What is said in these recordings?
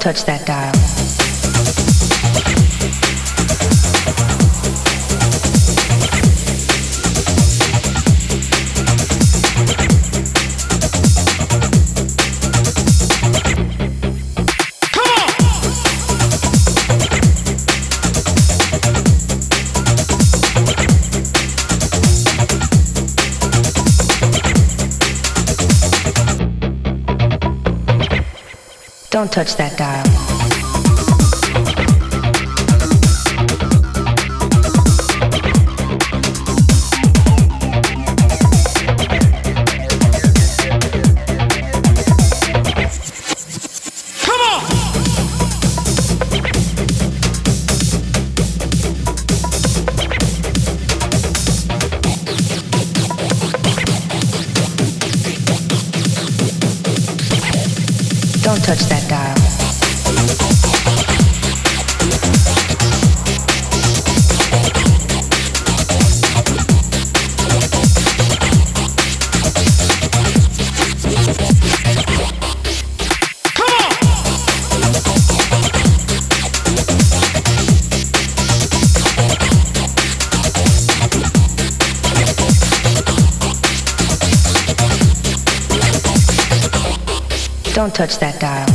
touch that dial. Don't touch that dial. Touch that Don't touch that dial.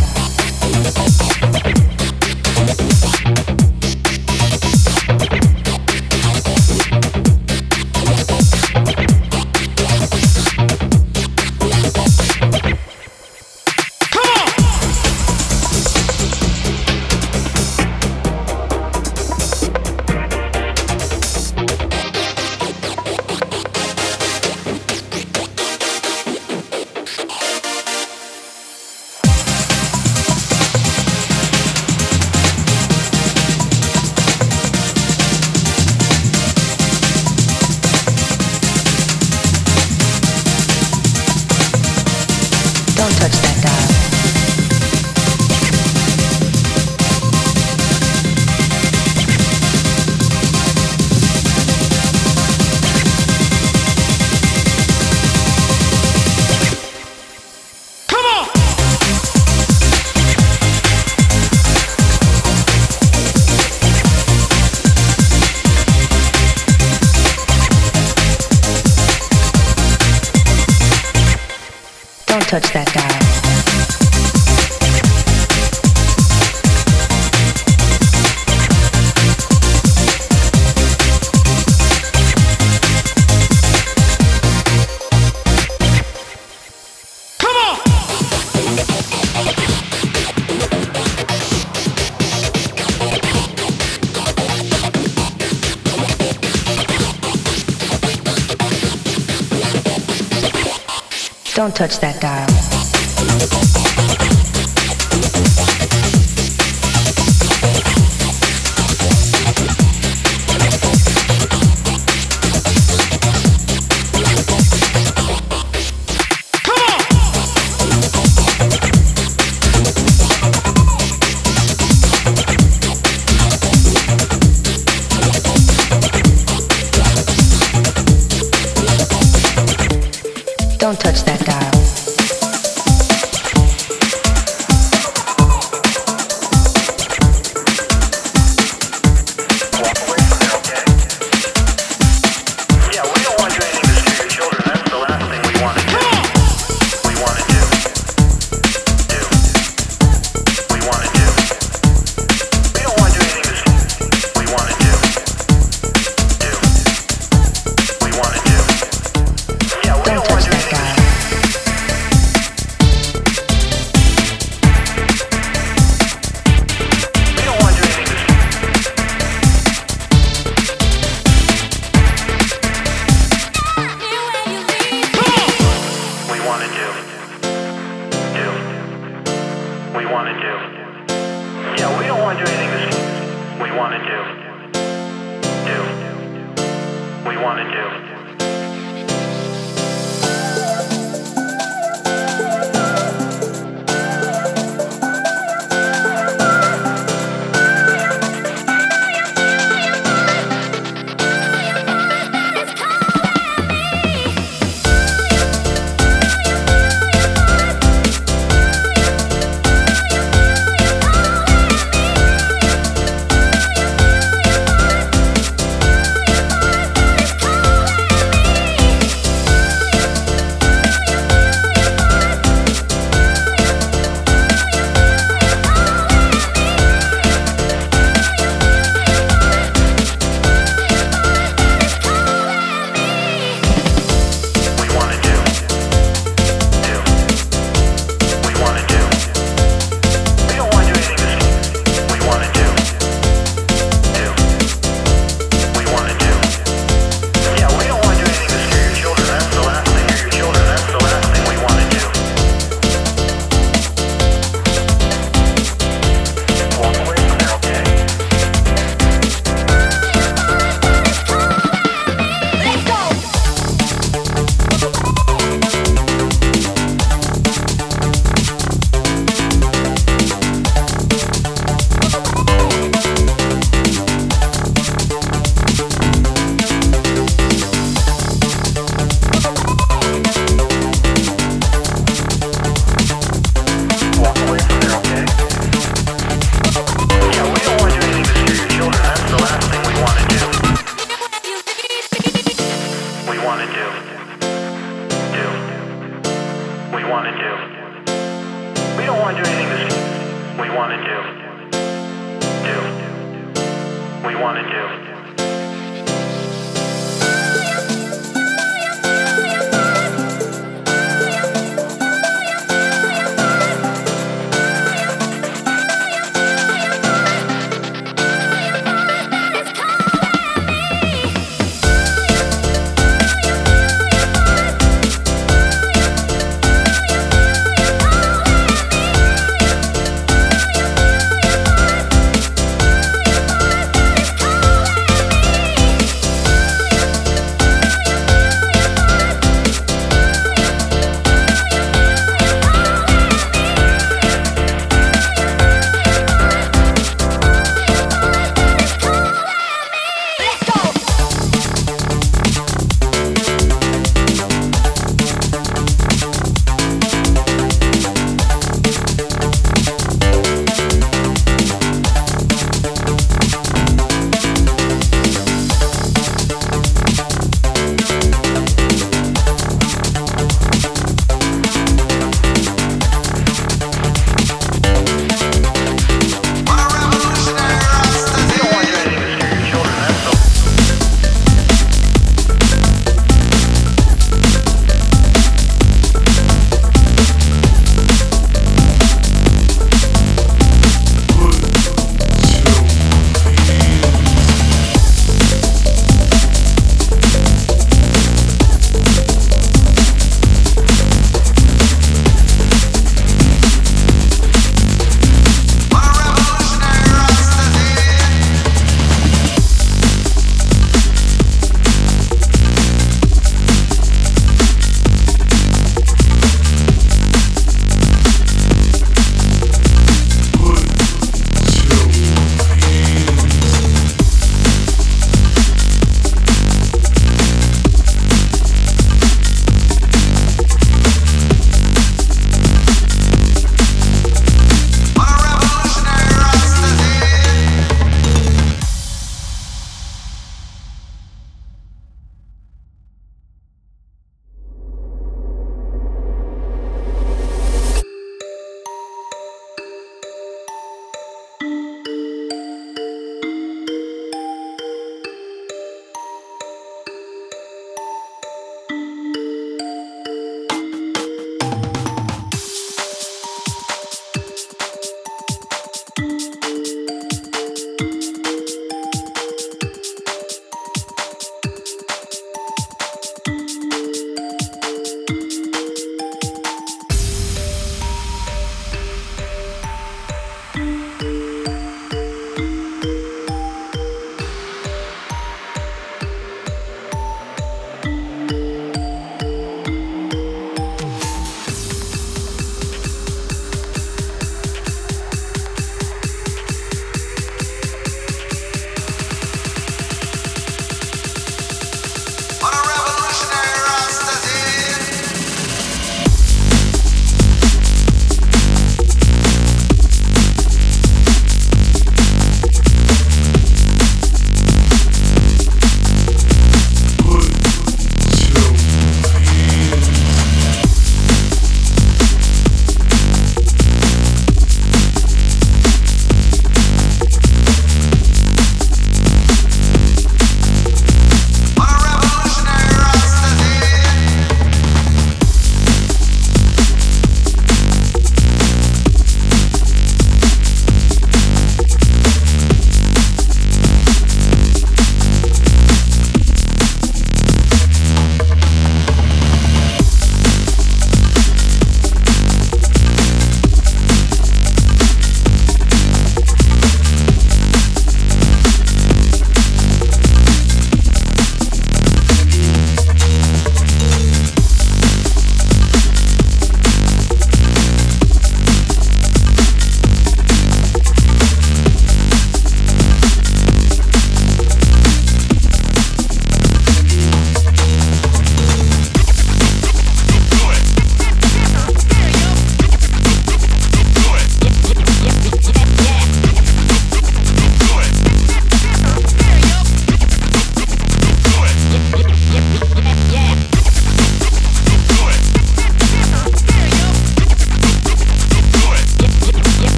Touch that dial.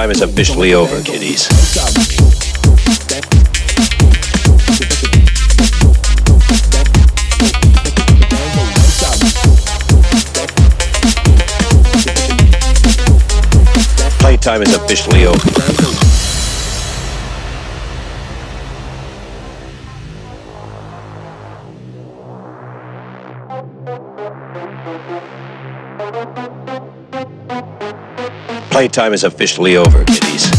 Playtime is officially over, kiddies. Playtime is officially over. Playtime is officially over, kiddies.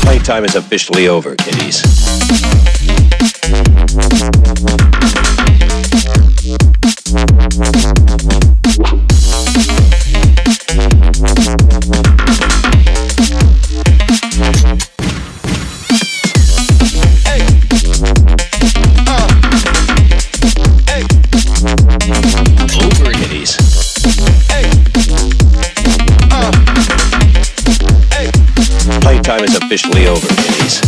Playtime is officially over, kiddies. Officially over, kiddies.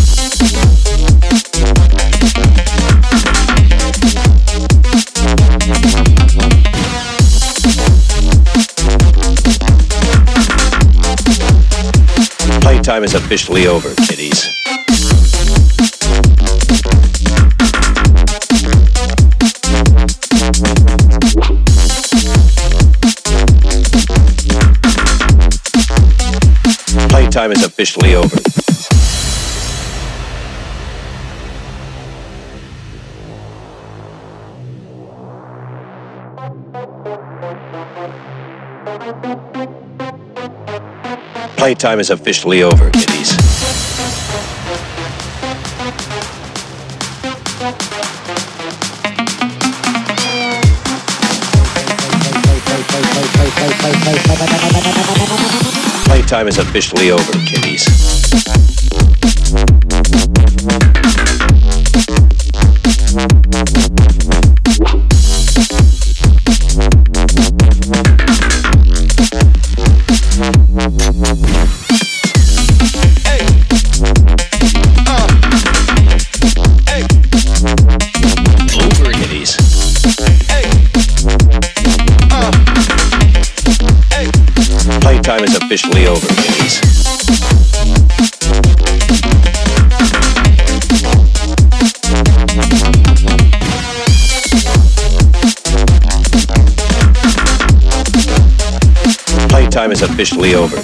Playtime is officially over, kiddies. Playtime is officially over. Playtime is officially over, kiddies. Playtime is officially over, kiddies. Playtime is officially over,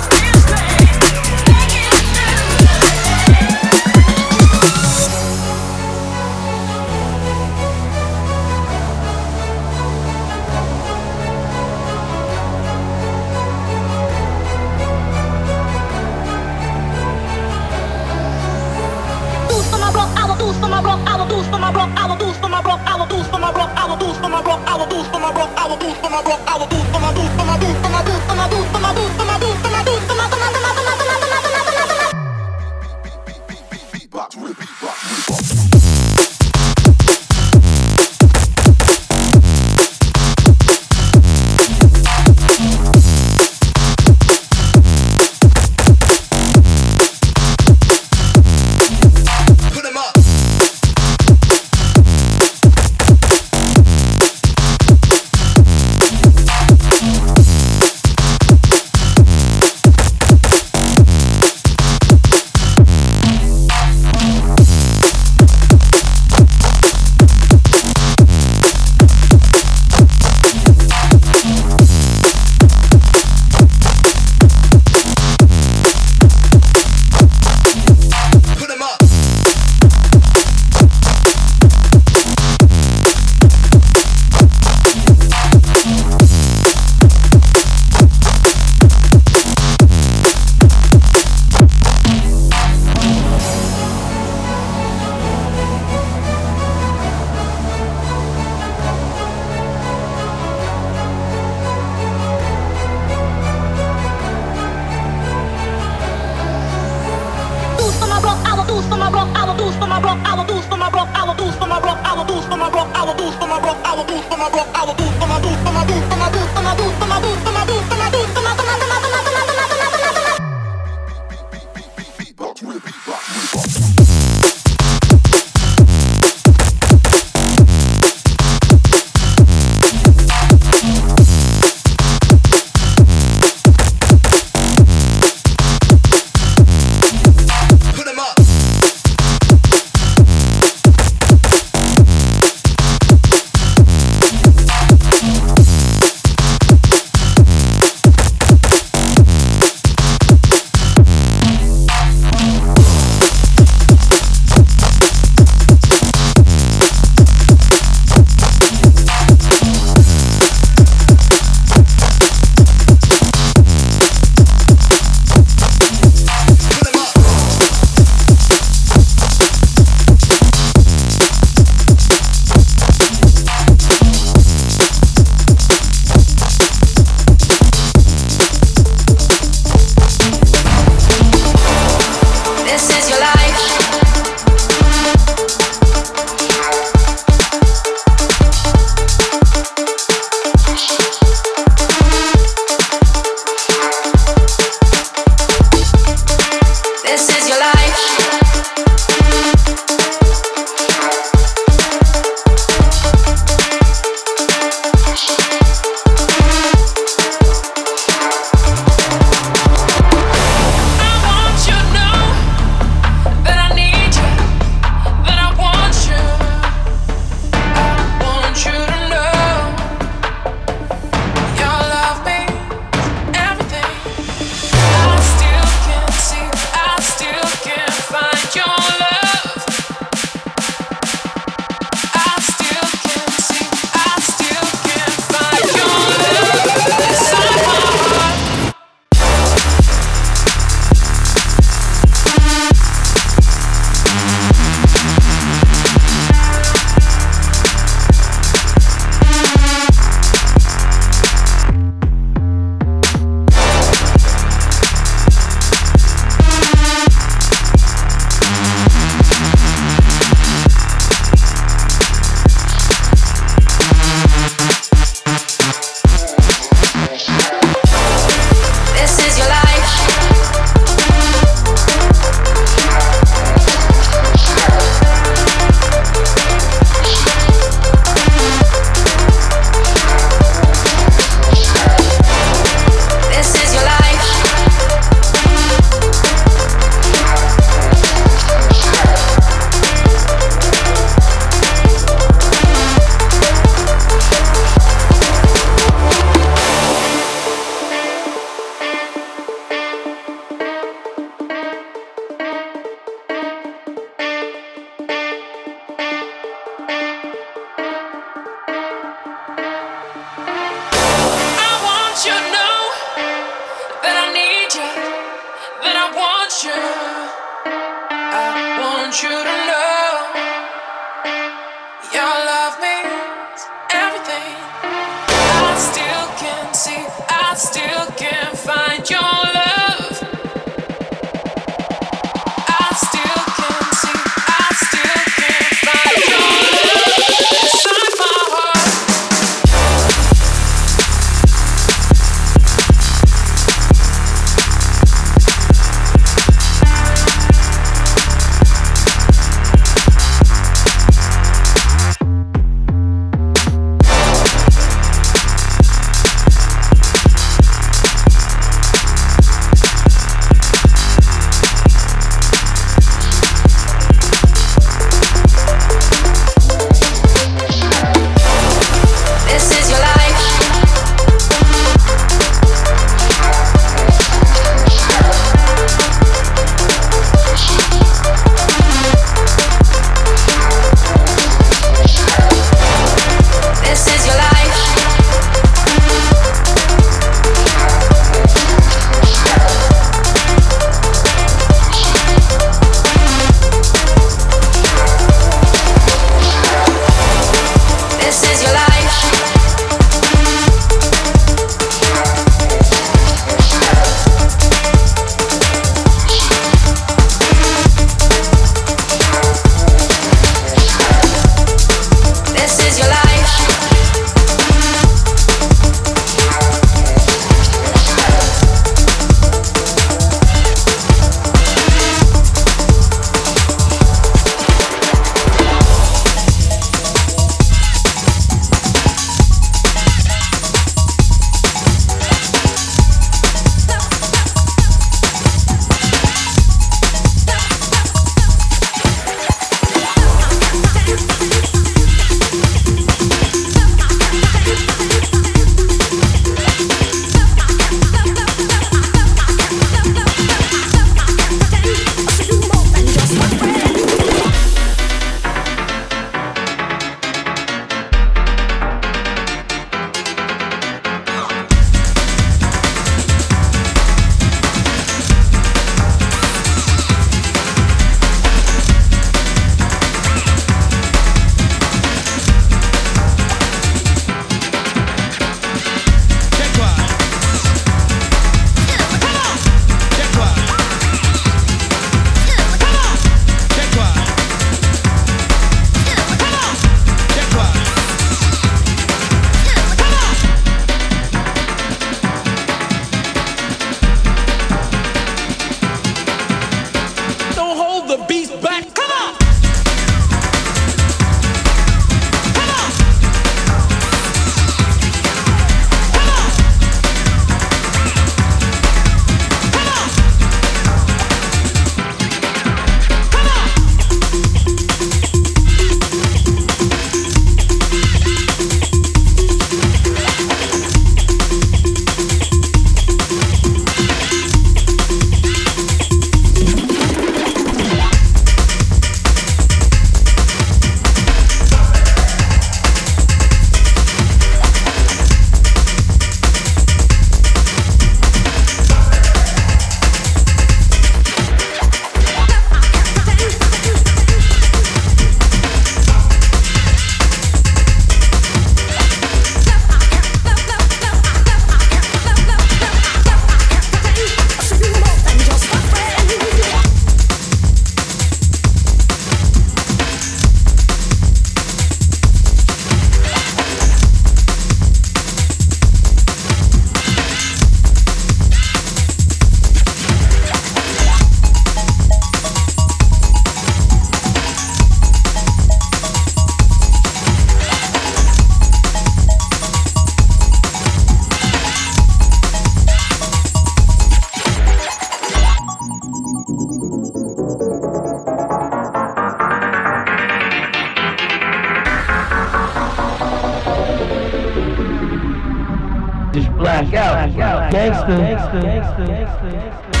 Gangster. Gangster. Gangster. Gangster.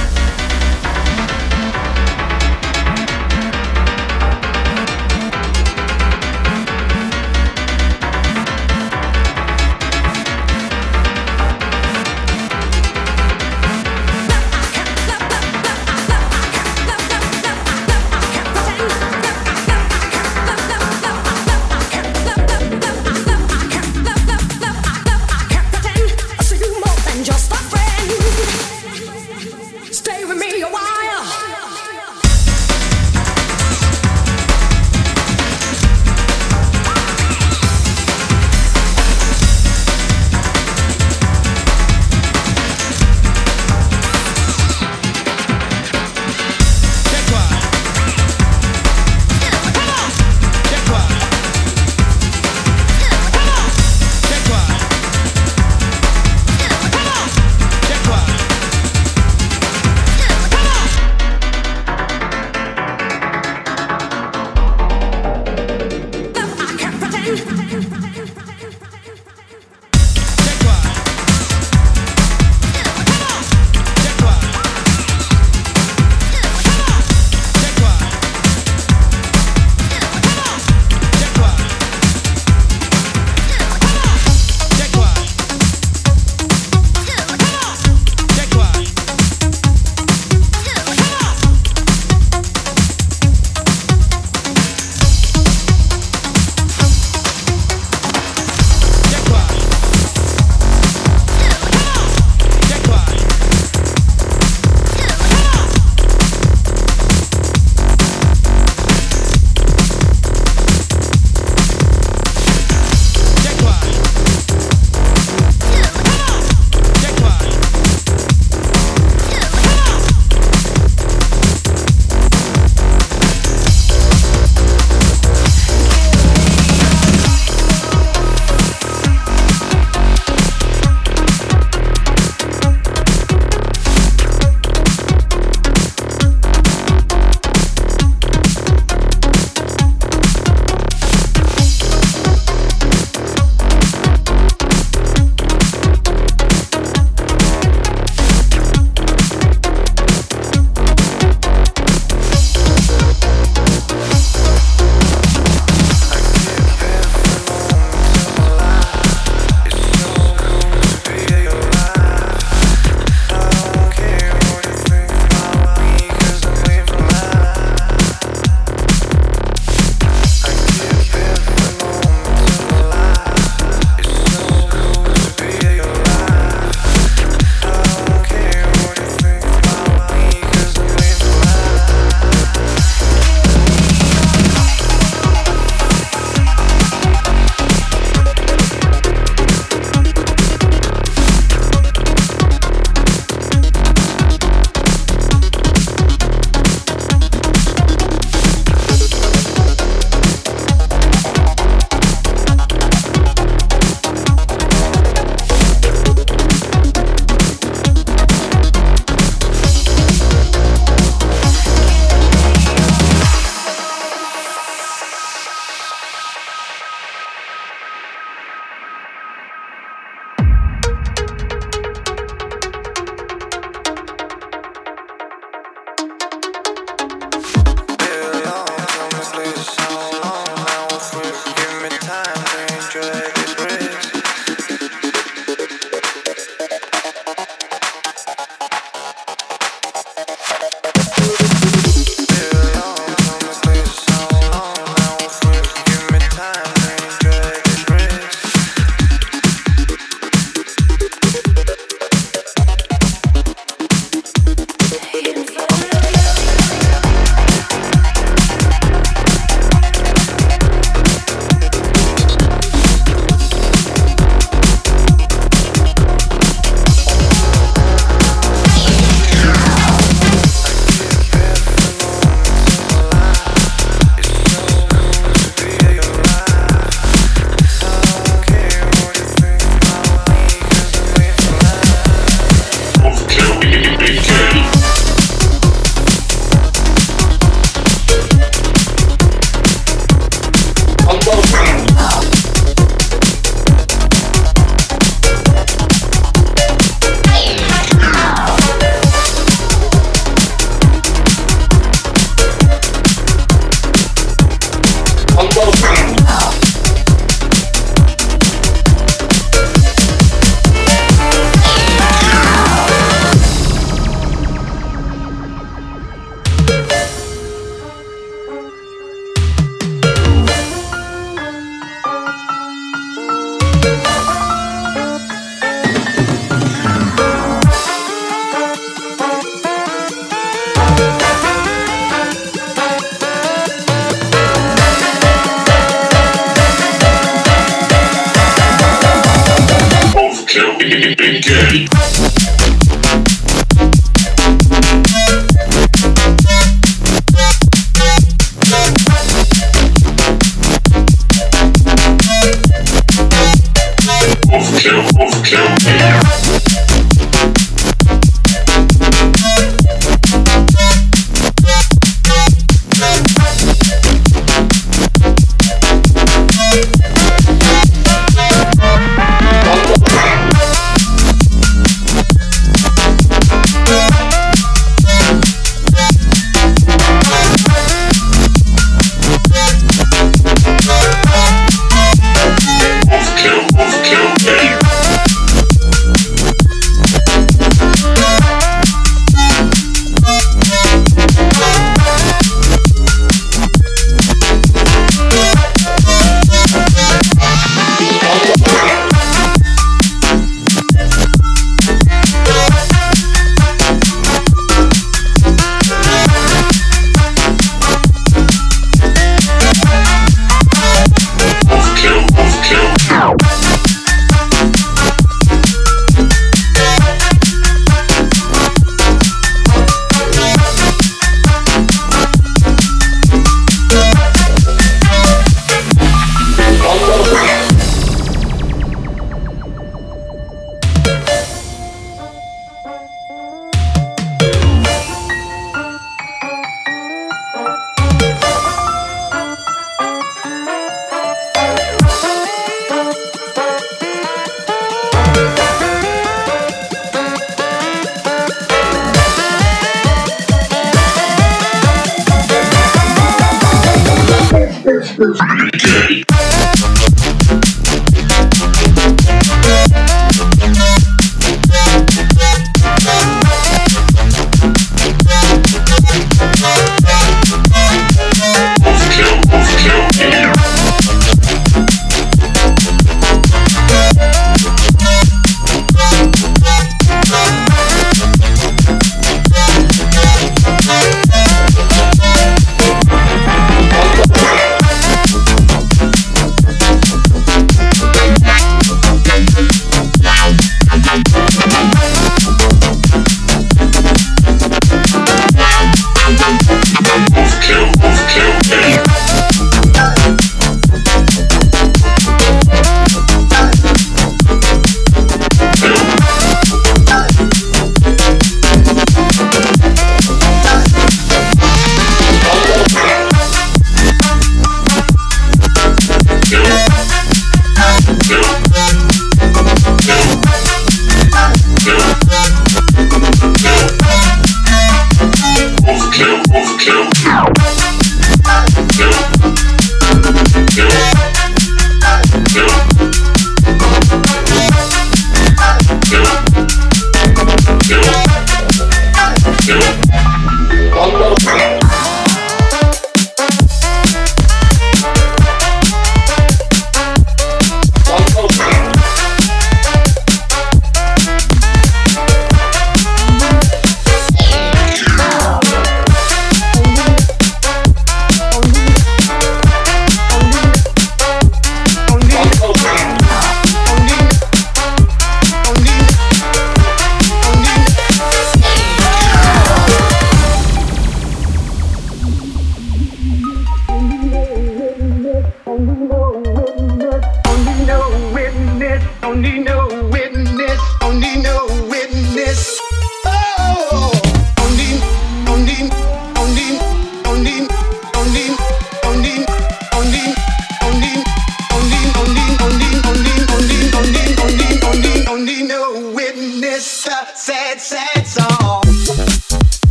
Begin.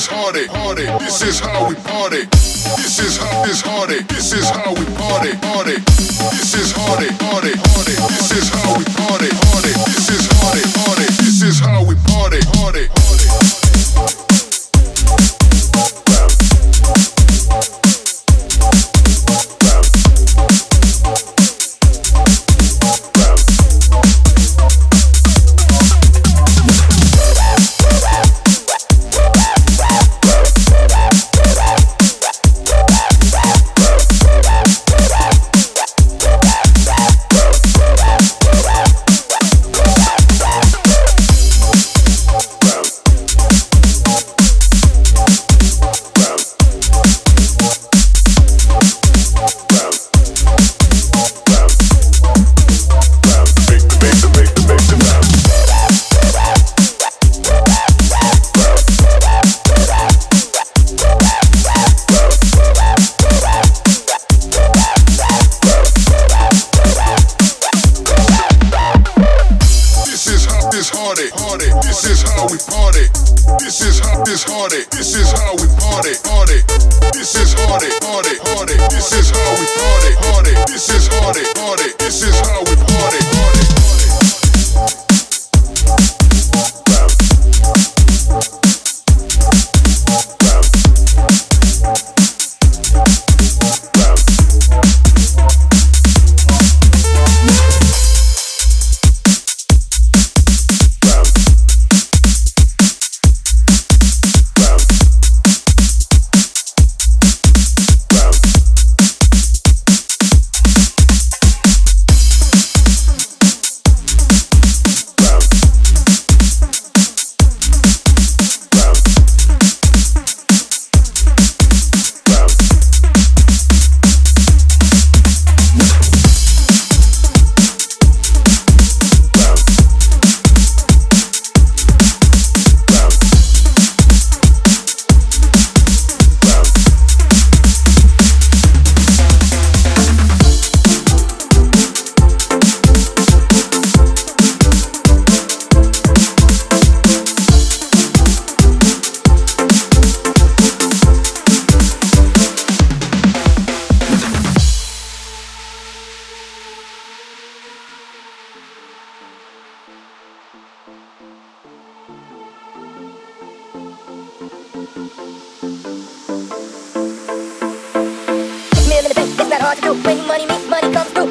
is hardy, hardy. This is how we party. This is how this hardy. This is how we party, party. This is hardy, hardy, hardy. Money money money comes through,